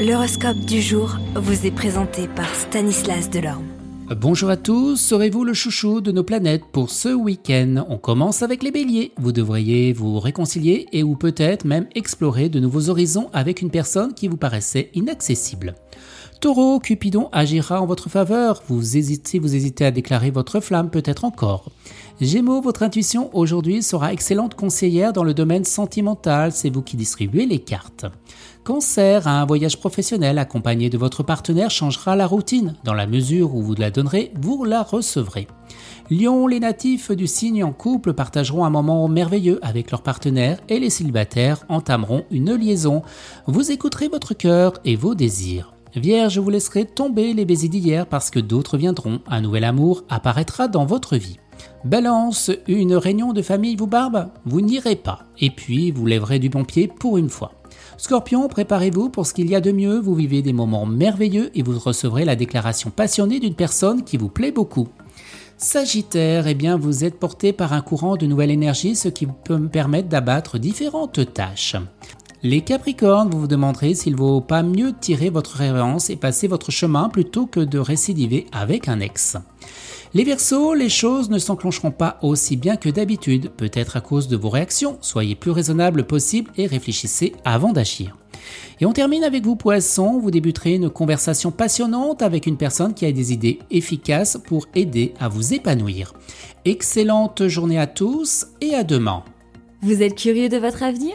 L'horoscope du jour vous est présenté par Stanislas Delorme. Bonjour à tous, serez-vous le chouchou de nos planètes pour ce week-end? On commence avec les béliers. Vous devriez vous réconcilier et ou peut-être même explorer de nouveaux horizons avec une personne qui vous paraissait inaccessible. Taureau, Cupidon agira en votre faveur. Vous hésitez, vous hésitez à déclarer votre flamme, peut-être encore. Gémeaux, votre intuition aujourd'hui sera excellente conseillère dans le domaine sentimental. C'est vous qui distribuez les cartes. Cancer, un voyage professionnel accompagné de votre partenaire changera la routine. Dans la mesure où vous la donnerez, vous la recevrez. Lion, les natifs du signe en couple partageront un moment merveilleux avec leur partenaire et les célibataires entameront une liaison. Vous écouterez votre cœur et vos désirs. Vierge, vous laisserez tomber les baisers d'hier parce que d'autres viendront. Un nouvel amour apparaîtra dans votre vie. Balance, une réunion de famille vous barbe Vous n'irez pas. Et puis, vous lèverez du bon pied pour une fois. Scorpion, préparez-vous pour ce qu'il y a de mieux. Vous vivez des moments merveilleux et vous recevrez la déclaration passionnée d'une personne qui vous plaît beaucoup. Sagittaire, eh bien, vous êtes porté par un courant de nouvelle énergie, ce qui peut me permettre d'abattre différentes tâches. Les Capricornes, vous vous demanderez s'il vaut pas mieux tirer votre révérence et passer votre chemin plutôt que de récidiver avec un ex. Les Verseaux, les choses ne s'enclencheront pas aussi bien que d'habitude, peut-être à cause de vos réactions. Soyez plus raisonnable possible et réfléchissez avant d'agir. Et on termine avec vous Poissons, vous débuterez une conversation passionnante avec une personne qui a des idées efficaces pour aider à vous épanouir. Excellente journée à tous et à demain. Vous êtes curieux de votre avenir?